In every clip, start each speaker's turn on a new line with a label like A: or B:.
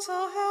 A: Psalm 107.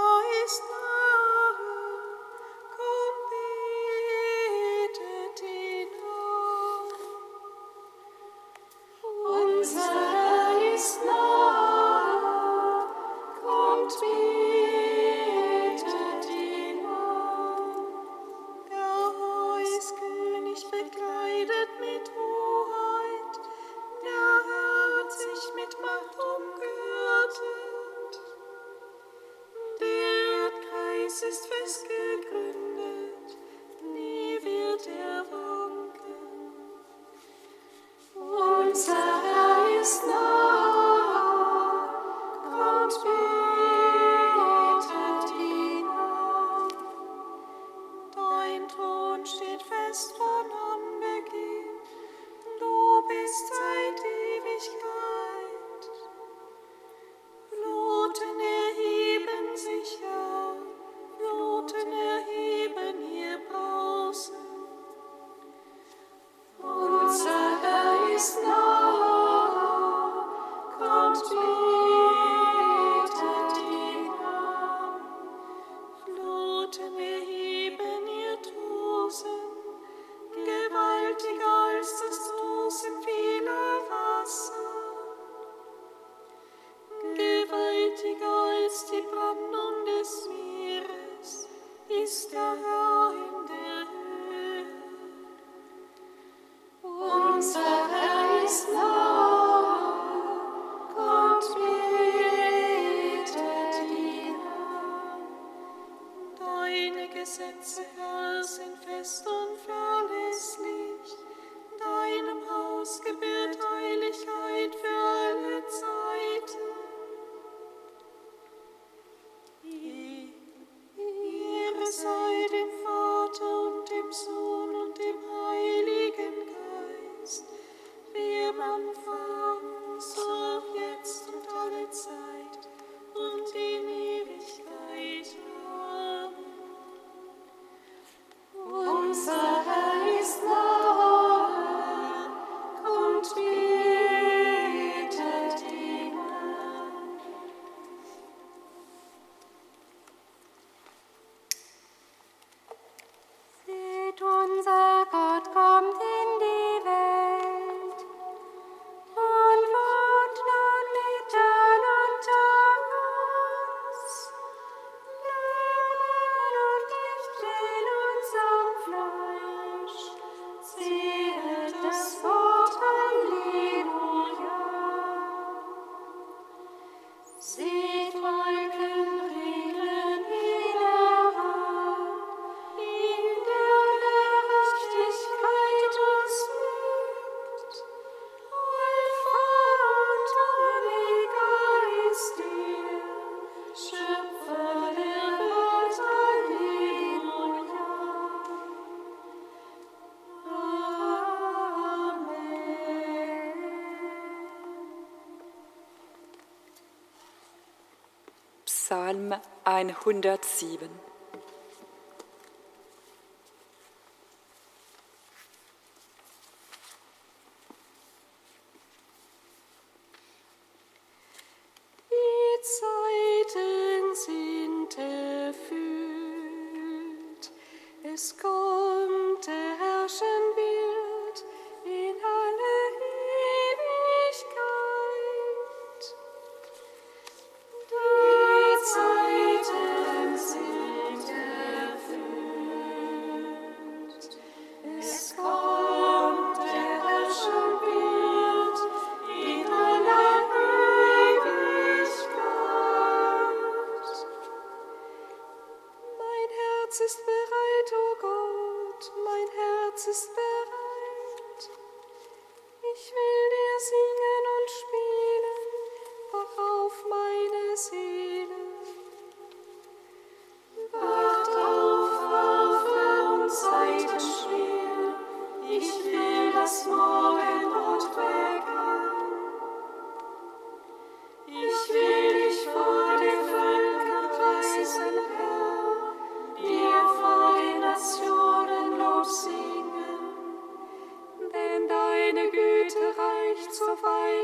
A: 107.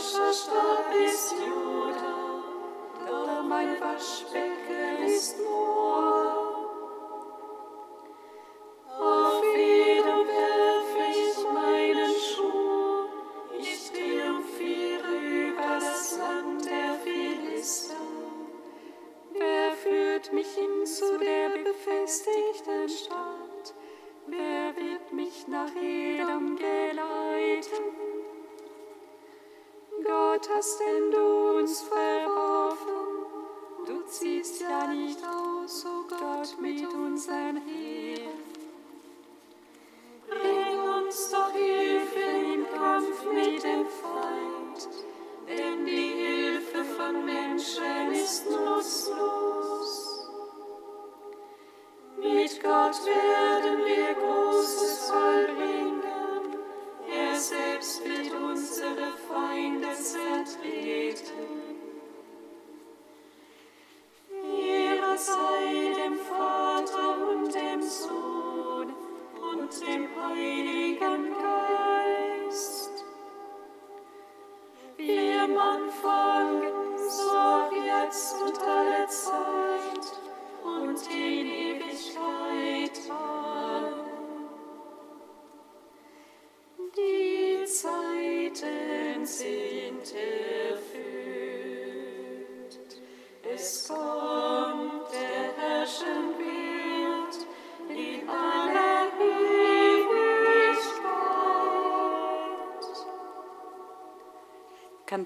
A: Herrscherstab ist Juda, doch mein Waschbecken ist Moab. Unsere Feinde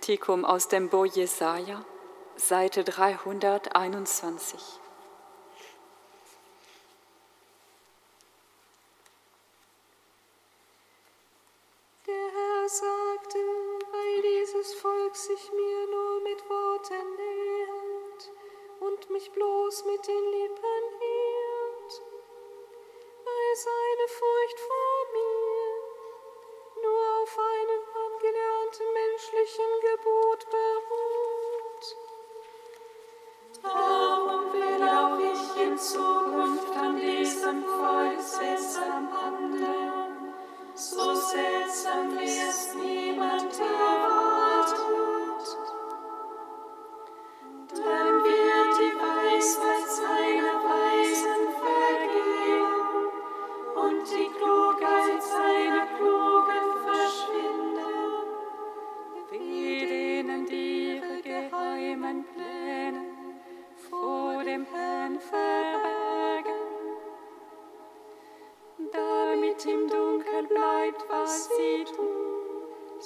B: Kantikum aus dem Bo Jesaja, Seite 321.
A: Der Herr sagte, weil dieses Volk sich mir nur mit Worten nähert und mich bloß mit den Lippen hielt, weil seine Furcht vor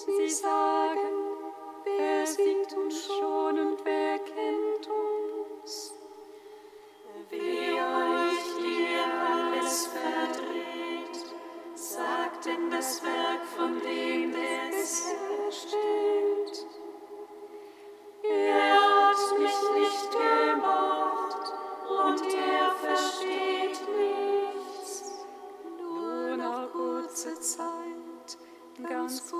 A: Sie sagen, wer sieht uns schon und wer kennt uns? Wie euch ihr alles verdreht, sagt denn das Werk von dem, der es herstellt. Er hat mich nicht gemacht und er versteht nichts. Nur noch kurze Zeit, ganz kurze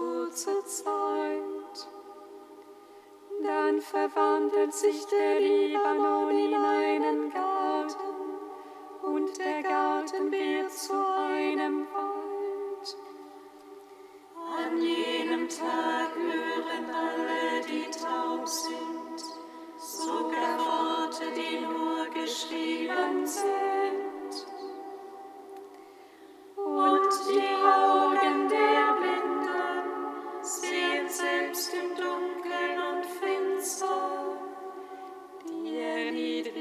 A: verwandelt sich der Libanon in einen Garten und der Garten wird zu einem Wald. An jenem Tag hören alle, die taub sind, sogar Worte, die nur geschrieben sind. Und die Augen der Blinden sehen selbst im Dunkeln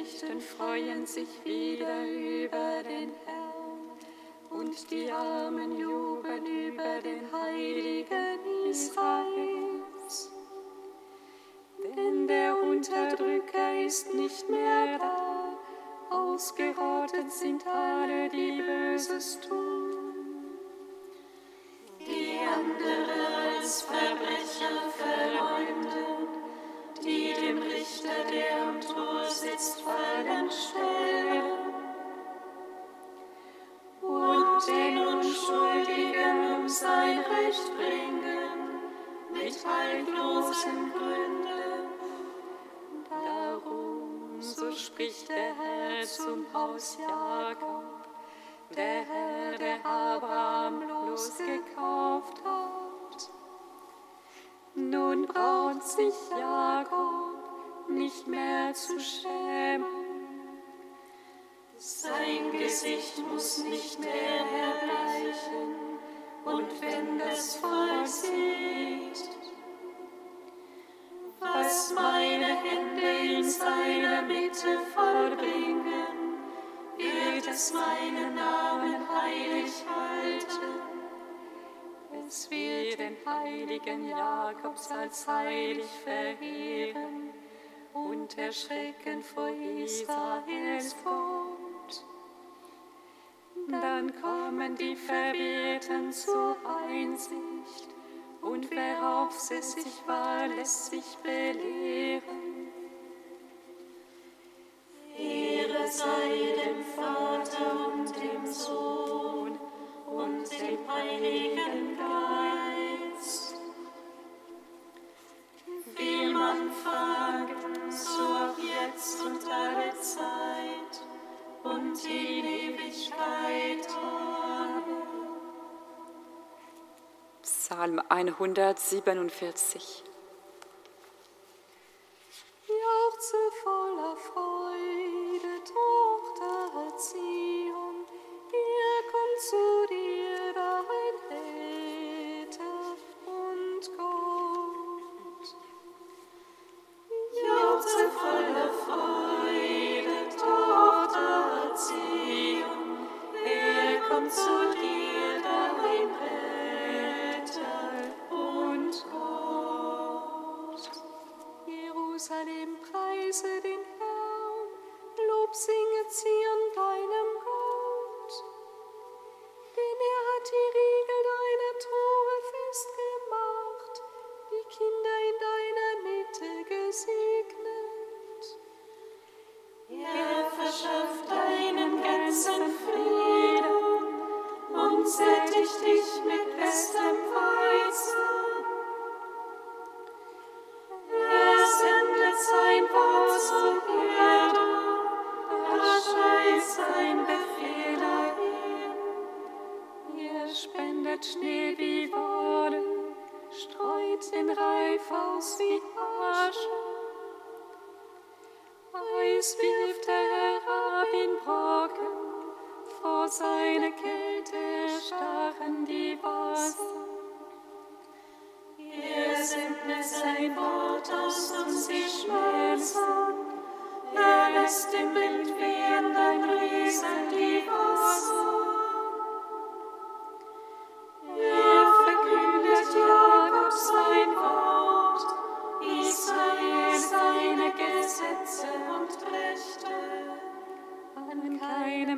A: Erniedrigten freuen sich wieder über den Herrn und die Armen jubeln über den Heiligen Israels. Denn der Unterdrücker ist nicht mehr da, ausgerottet sind alle, die Böses tun. Die andere als Verbrecher verleumden, die dem Richter, der haltlosen Gründen. Darum, so spricht der Herr zum Haus Jakob, der Herr, der Abraham losgekauft hat. Nun braucht sich Jakob nicht mehr zu schämen. Sein Gesicht muss nicht mehr erbleichen, und wenn das Volk sieht, was meine Hände in seiner Mitte vollbringen, wird es meinen Namen heilig halten. Es wird den heiligen Jakobs als heilig verehren und erschrecken vor Israels Gott. Dann kommen die Verwirrten zur Einsicht und wer auf sie sich war, lässt sich belehren. Ehre sei dem Vater und dem Sohn und dem Heiligen Geist. Wie man Anfang, so auch jetzt und alle Zeit und in Ewigkeit. Amen.
B: Psalm 147.
A: Jauchze voller Freude,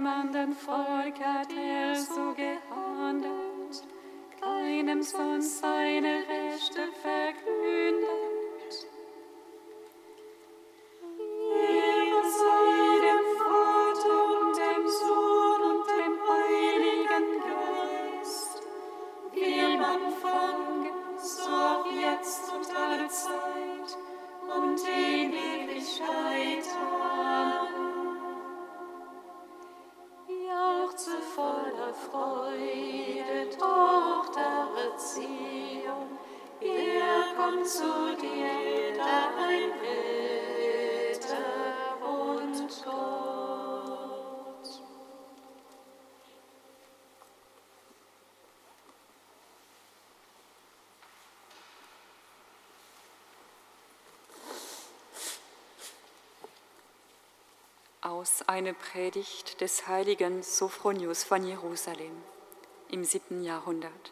A: anderen Volk hat er so gehandelt, keinem sonst seine Rechte
B: Aus einer Predigt des heiligen Sophronius von Jerusalem im siebten Jahrhundert.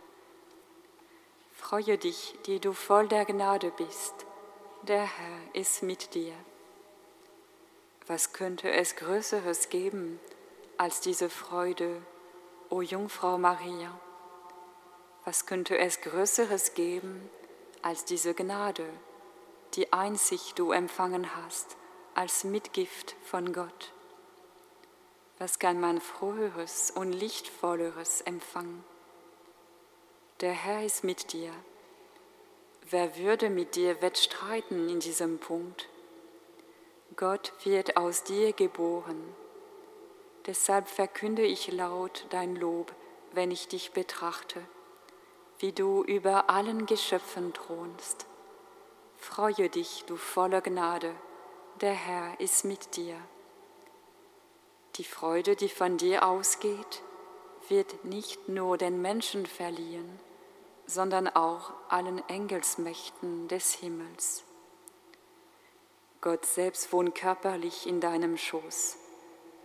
B: Freue dich, die du voll der Gnade bist, der Herr ist mit dir. Was könnte es Größeres geben als diese Freude, o Jungfrau Maria? Was könnte es Größeres geben als diese Gnade, die einzig du empfangen hast als Mitgift von Gott? Was kann man froheres und lichtvolleres empfangen? Der Herr ist mit dir. Wer würde mit dir wettstreiten in diesem Punkt? Gott wird aus dir geboren. Deshalb verkünde ich laut dein Lob, wenn ich dich betrachte, wie du über allen Geschöpfen thronst. Freue dich, du voller Gnade, der Herr ist mit dir. Die Freude, die von dir ausgeht, wird nicht nur den Menschen verliehen, sondern auch allen Engelsmächten des Himmels. Gott selbst wohnt körperlich in deinem Schoß.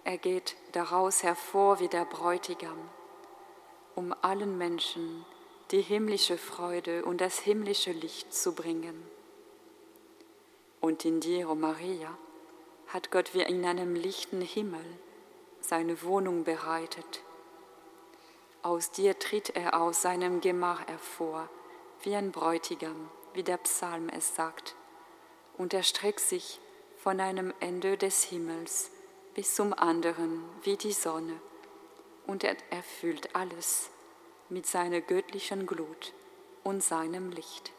B: Er geht daraus hervor wie der Bräutigam, um allen Menschen die himmlische Freude und das himmlische Licht zu bringen. Und in dir, o Maria, hat Gott wie in einem lichten Himmel seine Wohnung bereitet. Aus dir tritt er aus seinem Gemach hervor, wie ein Bräutigam, wie der Psalm es sagt und er streckt sich von einem Ende des Himmels bis zum anderen wie die Sonne, und er erfüllt alles mit seiner göttlichen Glut und seinem Licht.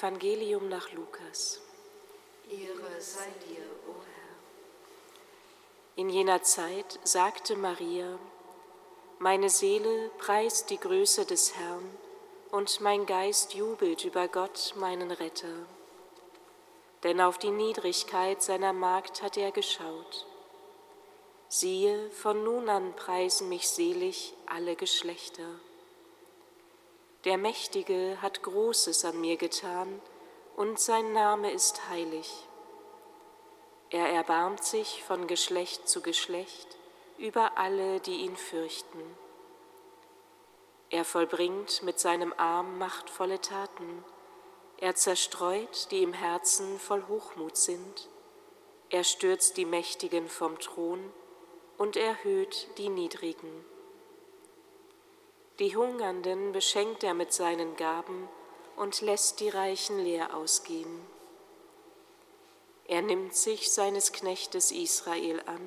C: Evangelium nach Lukas.
A: Ehre sei dir, o Herr.
C: In jener Zeit sagte Maria, meine Seele preist die Größe des Herrn und mein Geist jubelt über Gott, meinen Retter. Denn auf die Niedrigkeit seiner Magd hat er geschaut. Siehe, von nun an preisen mich selig alle Geschlechter. Der Mächtige hat Großes an mir getan, und sein Name ist heilig. Er erbarmt sich von Geschlecht zu Geschlecht über alle, die ihn fürchten. Er vollbringt mit seinem Arm machtvolle Taten. Er zerstreut, die im Herzen voll Hochmut sind. Er stürzt die Mächtigen vom Thron und erhöht die Niedrigen. Die Hungernden beschenkt er mit seinen Gaben und lässt die Reichen leer ausgehen. Er nimmt sich seines Knechtes Israel an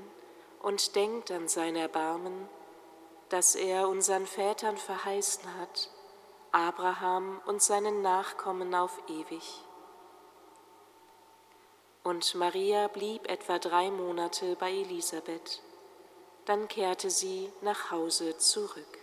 C: und denkt an sein Erbarmen, das er unseren Vätern verheißen hat, Abraham und seinen Nachkommen auf ewig. Und Maria blieb etwa drei Monate bei Elisabeth, dann kehrte sie nach Hause zurück.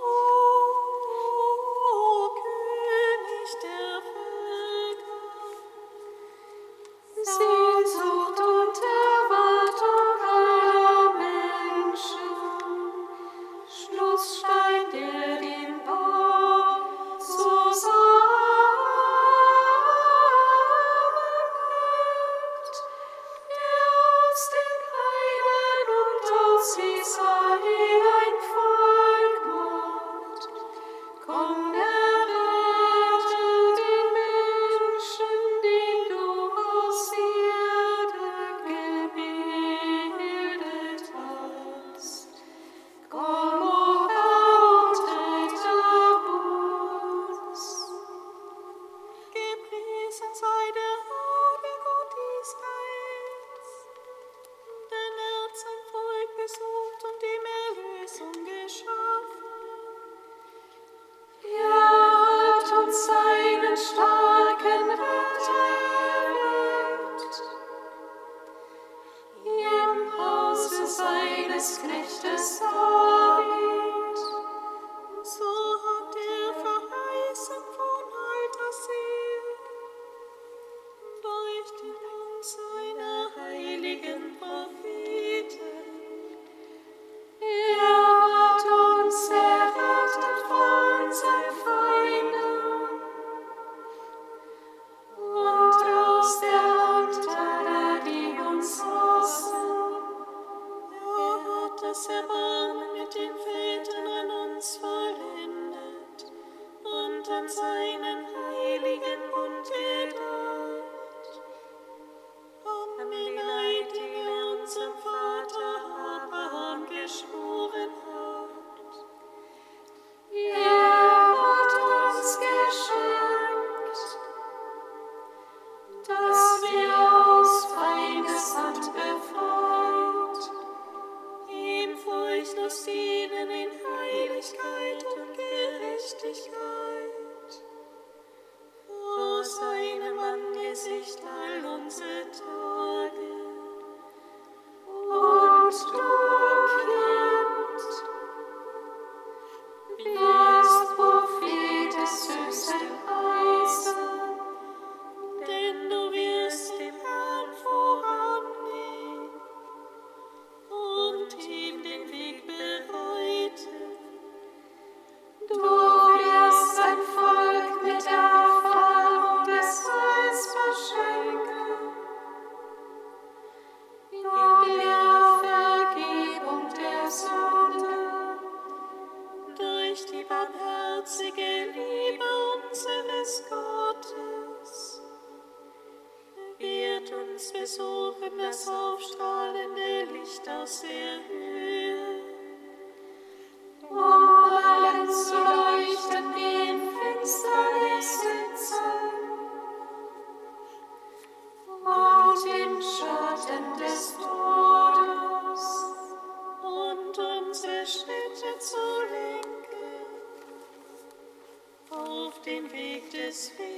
A: this feeling.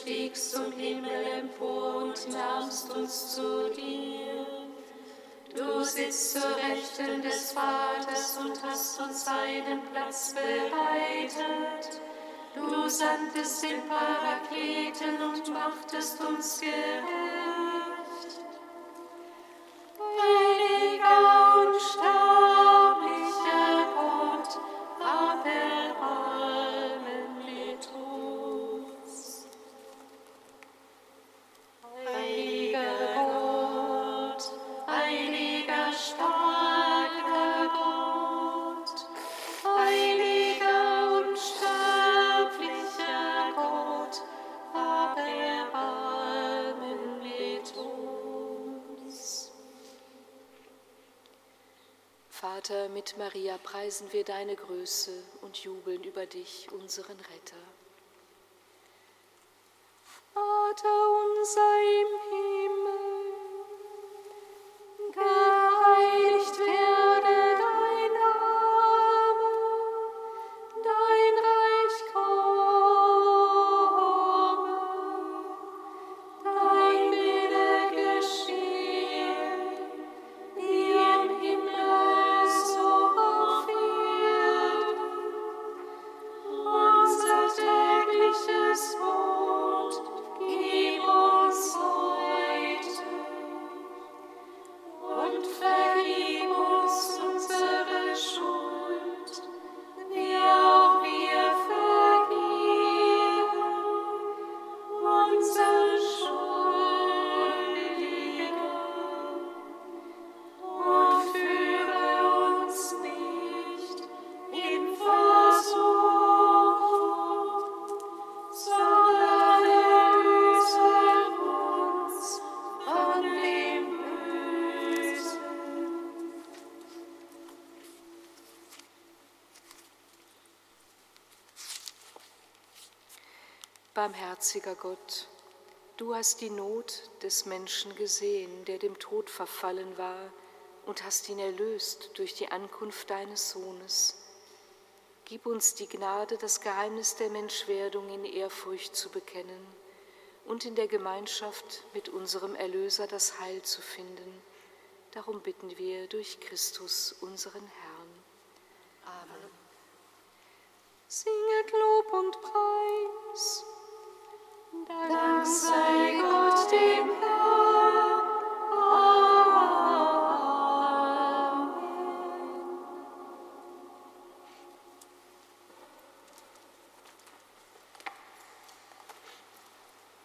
A: Stiegst zum Himmel empor und nahmst uns zu dir. Du sitzt zur Rechten des Vaters und hast uns einen Platz bereitet. Du sandtest den Parakleten und machtest uns gerecht.
C: Preisen wir deine Größe und jubeln über dich, unseren Retter.
A: Vater unser im
C: Barmherziger Gott, du hast die Not des Menschen gesehen, der dem Tod verfallen war, und hast ihn erlöst durch die Ankunft deines Sohnes. Gib uns die Gnade, das Geheimnis der Menschwerdung in Ehrfurcht zu bekennen und in der Gemeinschaft mit unserem Erlöser das Heil zu finden. Darum bitten wir durch Christus, unseren Herrn. Amen.
A: Singet Lob und Preis. Dank sei Gott dem Herrn.